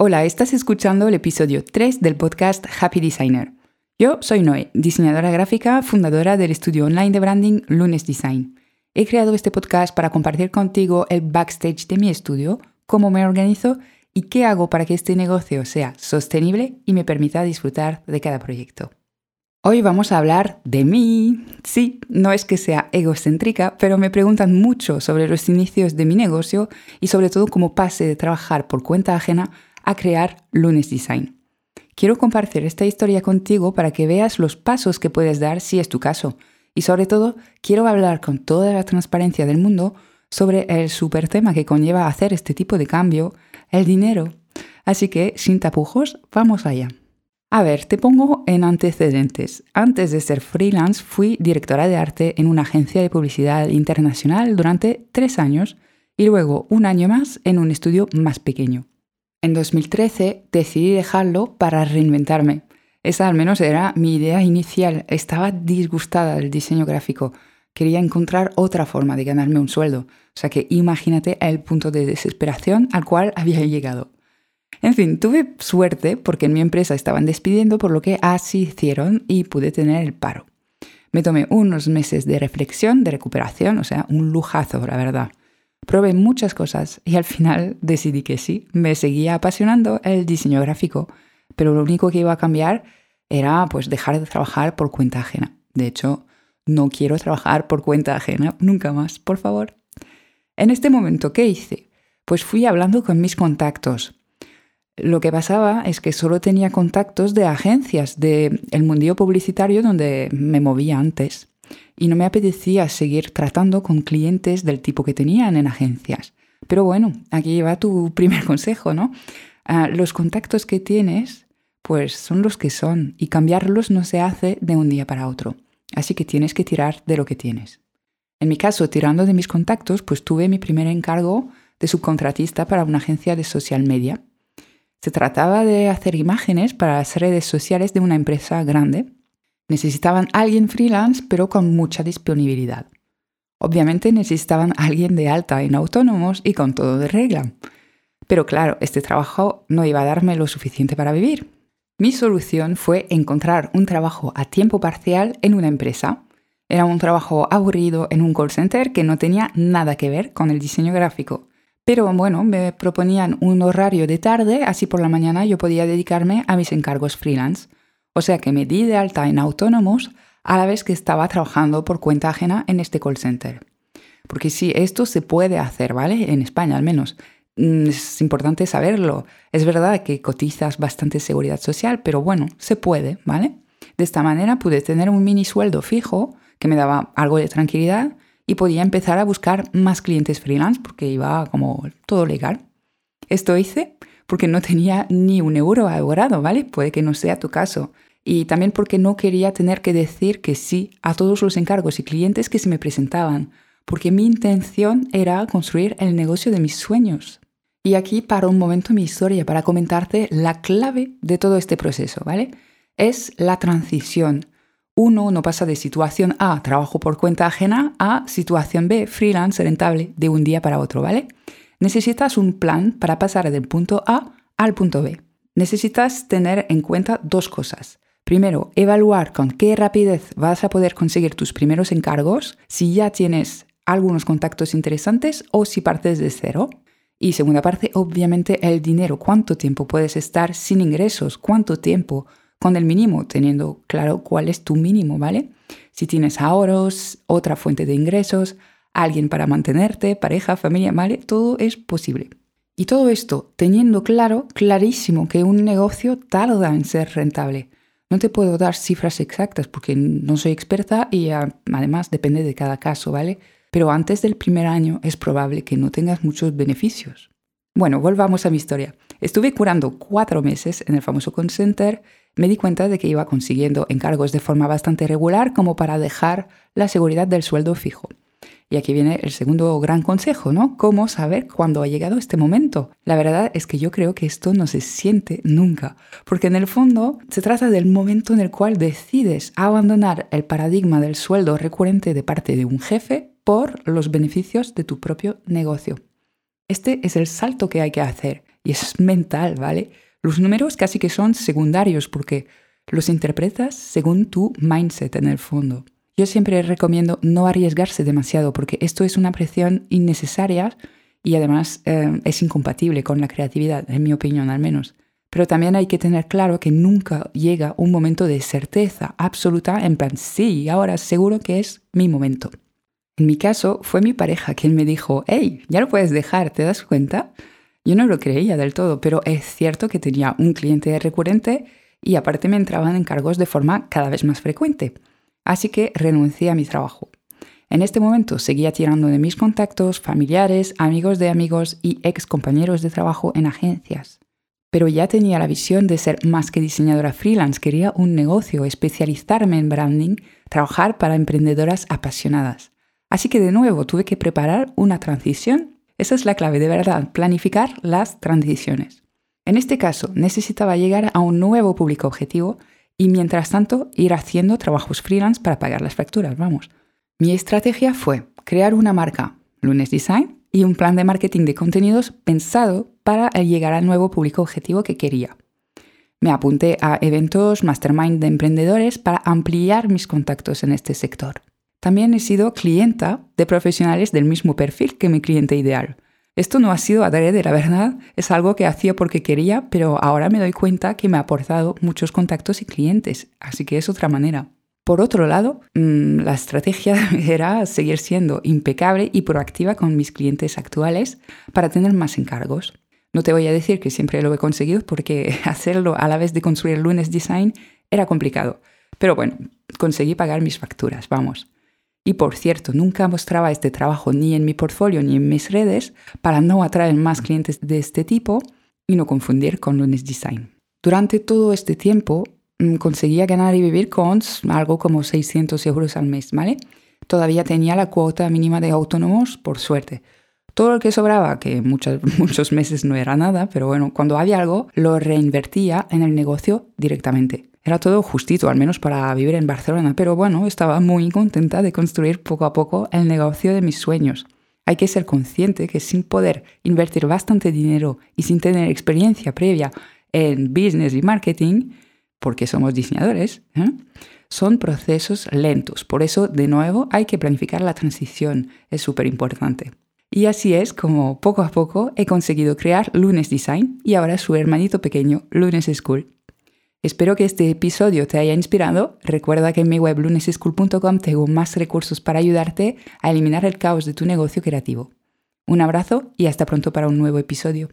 Hola, estás escuchando el episodio 3 del podcast Happy Designer. Yo soy Noé, diseñadora gráfica, fundadora del estudio online de branding Lunes Design. He creado este podcast para compartir contigo el backstage de mi estudio, cómo me organizo y qué hago para que este negocio sea sostenible y me permita disfrutar de cada proyecto. Hoy vamos a hablar de mí. Sí, no es que sea egocéntrica, pero me preguntan mucho sobre los inicios de mi negocio y sobre todo cómo pase de trabajar por cuenta ajena a crear Lunes Design. Quiero compartir esta historia contigo para que veas los pasos que puedes dar si es tu caso. Y sobre todo, quiero hablar con toda la transparencia del mundo sobre el super tema que conlleva hacer este tipo de cambio, el dinero. Así que, sin tapujos, vamos allá. A ver, te pongo en antecedentes. Antes de ser freelance, fui directora de arte en una agencia de publicidad internacional durante tres años y luego un año más en un estudio más pequeño. En 2013 decidí dejarlo para reinventarme. Esa al menos era mi idea inicial. Estaba disgustada del diseño gráfico. Quería encontrar otra forma de ganarme un sueldo. O sea que imagínate el punto de desesperación al cual había llegado. En fin, tuve suerte porque en mi empresa estaban despidiendo, por lo que así hicieron y pude tener el paro. Me tomé unos meses de reflexión, de recuperación, o sea, un lujazo, la verdad. Probé muchas cosas y al final decidí que sí, me seguía apasionando el diseño gráfico, pero lo único que iba a cambiar era pues dejar de trabajar por cuenta ajena. De hecho, no quiero trabajar por cuenta ajena nunca más, por favor. En este momento, ¿qué hice? Pues fui hablando con mis contactos. Lo que pasaba es que solo tenía contactos de agencias del el mundillo publicitario donde me movía antes y no me apetecía seguir tratando con clientes del tipo que tenían en agencias. Pero bueno, aquí va tu primer consejo, ¿no? Ah, los contactos que tienes, pues son los que son y cambiarlos no se hace de un día para otro. Así que tienes que tirar de lo que tienes. En mi caso, tirando de mis contactos, pues tuve mi primer encargo de subcontratista para una agencia de social media. Se trataba de hacer imágenes para las redes sociales de una empresa grande Necesitaban alguien freelance pero con mucha disponibilidad. Obviamente necesitaban alguien de alta en autónomos y con todo de regla. Pero claro, este trabajo no iba a darme lo suficiente para vivir. Mi solución fue encontrar un trabajo a tiempo parcial en una empresa. Era un trabajo aburrido en un call center que no tenía nada que ver con el diseño gráfico. Pero bueno, me proponían un horario de tarde, así por la mañana yo podía dedicarme a mis encargos freelance. O sea que me di de alta en autónomos a la vez que estaba trabajando por cuenta ajena en este call center. Porque sí, esto se puede hacer, ¿vale? En España al menos. Mm, es importante saberlo. Es verdad que cotizas bastante seguridad social, pero bueno, se puede, ¿vale? De esta manera pude tener un mini sueldo fijo que me daba algo de tranquilidad y podía empezar a buscar más clientes freelance porque iba como todo legal. Esto hice porque no tenía ni un euro ahorrado, ¿vale? Puede que no sea tu caso y también porque no quería tener que decir que sí a todos los encargos y clientes que se me presentaban, porque mi intención era construir el negocio de mis sueños. Y aquí para un momento mi historia para comentarte la clave de todo este proceso, ¿vale? Es la transición. Uno no pasa de situación A, trabajo por cuenta ajena, a situación B, freelance rentable, de un día para otro, ¿vale? Necesitas un plan para pasar del punto A al punto B. Necesitas tener en cuenta dos cosas. Primero, evaluar con qué rapidez vas a poder conseguir tus primeros encargos, si ya tienes algunos contactos interesantes o si partes de cero. Y segunda parte, obviamente el dinero, cuánto tiempo puedes estar sin ingresos, cuánto tiempo con el mínimo, teniendo claro cuál es tu mínimo, ¿vale? Si tienes ahorros, otra fuente de ingresos, alguien para mantenerte, pareja, familia, ¿vale? Todo es posible. Y todo esto teniendo claro, clarísimo, que un negocio tarda en ser rentable. No te puedo dar cifras exactas porque no soy experta y además depende de cada caso, ¿vale? Pero antes del primer año es probable que no tengas muchos beneficios. Bueno, volvamos a mi historia. Estuve curando cuatro meses en el famoso call center, me di cuenta de que iba consiguiendo encargos de forma bastante regular como para dejar la seguridad del sueldo fijo. Y aquí viene el segundo gran consejo, ¿no? ¿Cómo saber cuándo ha llegado este momento? La verdad es que yo creo que esto no se siente nunca, porque en el fondo se trata del momento en el cual decides abandonar el paradigma del sueldo recurrente de parte de un jefe por los beneficios de tu propio negocio. Este es el salto que hay que hacer y es mental, ¿vale? Los números casi que son secundarios porque los interpretas según tu mindset en el fondo. Yo siempre recomiendo no arriesgarse demasiado porque esto es una presión innecesaria y además eh, es incompatible con la creatividad, en mi opinión al menos. Pero también hay que tener claro que nunca llega un momento de certeza absoluta en plan, sí, ahora seguro que es mi momento. En mi caso, fue mi pareja quien me dijo, hey, ya lo puedes dejar, ¿te das cuenta? Yo no lo creía del todo, pero es cierto que tenía un cliente recurrente y aparte me entraban encargos de forma cada vez más frecuente. Así que renuncié a mi trabajo. En este momento seguía tirando de mis contactos, familiares, amigos de amigos y ex compañeros de trabajo en agencias. Pero ya tenía la visión de ser más que diseñadora freelance, quería un negocio, especializarme en branding, trabajar para emprendedoras apasionadas. Así que de nuevo tuve que preparar una transición. Esa es la clave de verdad, planificar las transiciones. En este caso necesitaba llegar a un nuevo público objetivo y mientras tanto ir haciendo trabajos freelance para pagar las facturas, vamos. Mi estrategia fue crear una marca, Lunes Design, y un plan de marketing de contenidos pensado para llegar al nuevo público objetivo que quería. Me apunté a eventos mastermind de emprendedores para ampliar mis contactos en este sector. También he sido clienta de profesionales del mismo perfil que mi cliente ideal. Esto no ha sido adrede, la verdad, es algo que hacía porque quería, pero ahora me doy cuenta que me ha aportado muchos contactos y clientes, así que es otra manera. Por otro lado, mm, la estrategia era seguir siendo impecable y proactiva con mis clientes actuales para tener más encargos. No te voy a decir que siempre lo he conseguido porque hacerlo a la vez de construir lunes design era complicado. Pero bueno, conseguí pagar mis facturas, vamos. Y por cierto, nunca mostraba este trabajo ni en mi portfolio ni en mis redes para no atraer más clientes de este tipo y no confundir con lunes design. Durante todo este tiempo Mm, conseguía ganar y vivir con algo como 600 euros al mes, ¿vale? Todavía tenía la cuota mínima de autónomos, por suerte. Todo lo que sobraba, que muchos, muchos meses no era nada, pero bueno, cuando había algo, lo reinvertía en el negocio directamente. Era todo justito, al menos para vivir en Barcelona, pero bueno, estaba muy contenta de construir poco a poco el negocio de mis sueños. Hay que ser consciente que sin poder invertir bastante dinero y sin tener experiencia previa en business y marketing, porque somos diseñadores, ¿eh? son procesos lentos. Por eso, de nuevo, hay que planificar la transición. Es súper importante. Y así es como poco a poco he conseguido crear Lunes Design y ahora su hermanito pequeño, Lunes School. Espero que este episodio te haya inspirado. Recuerda que en mi web luneseschool.com tengo más recursos para ayudarte a eliminar el caos de tu negocio creativo. Un abrazo y hasta pronto para un nuevo episodio.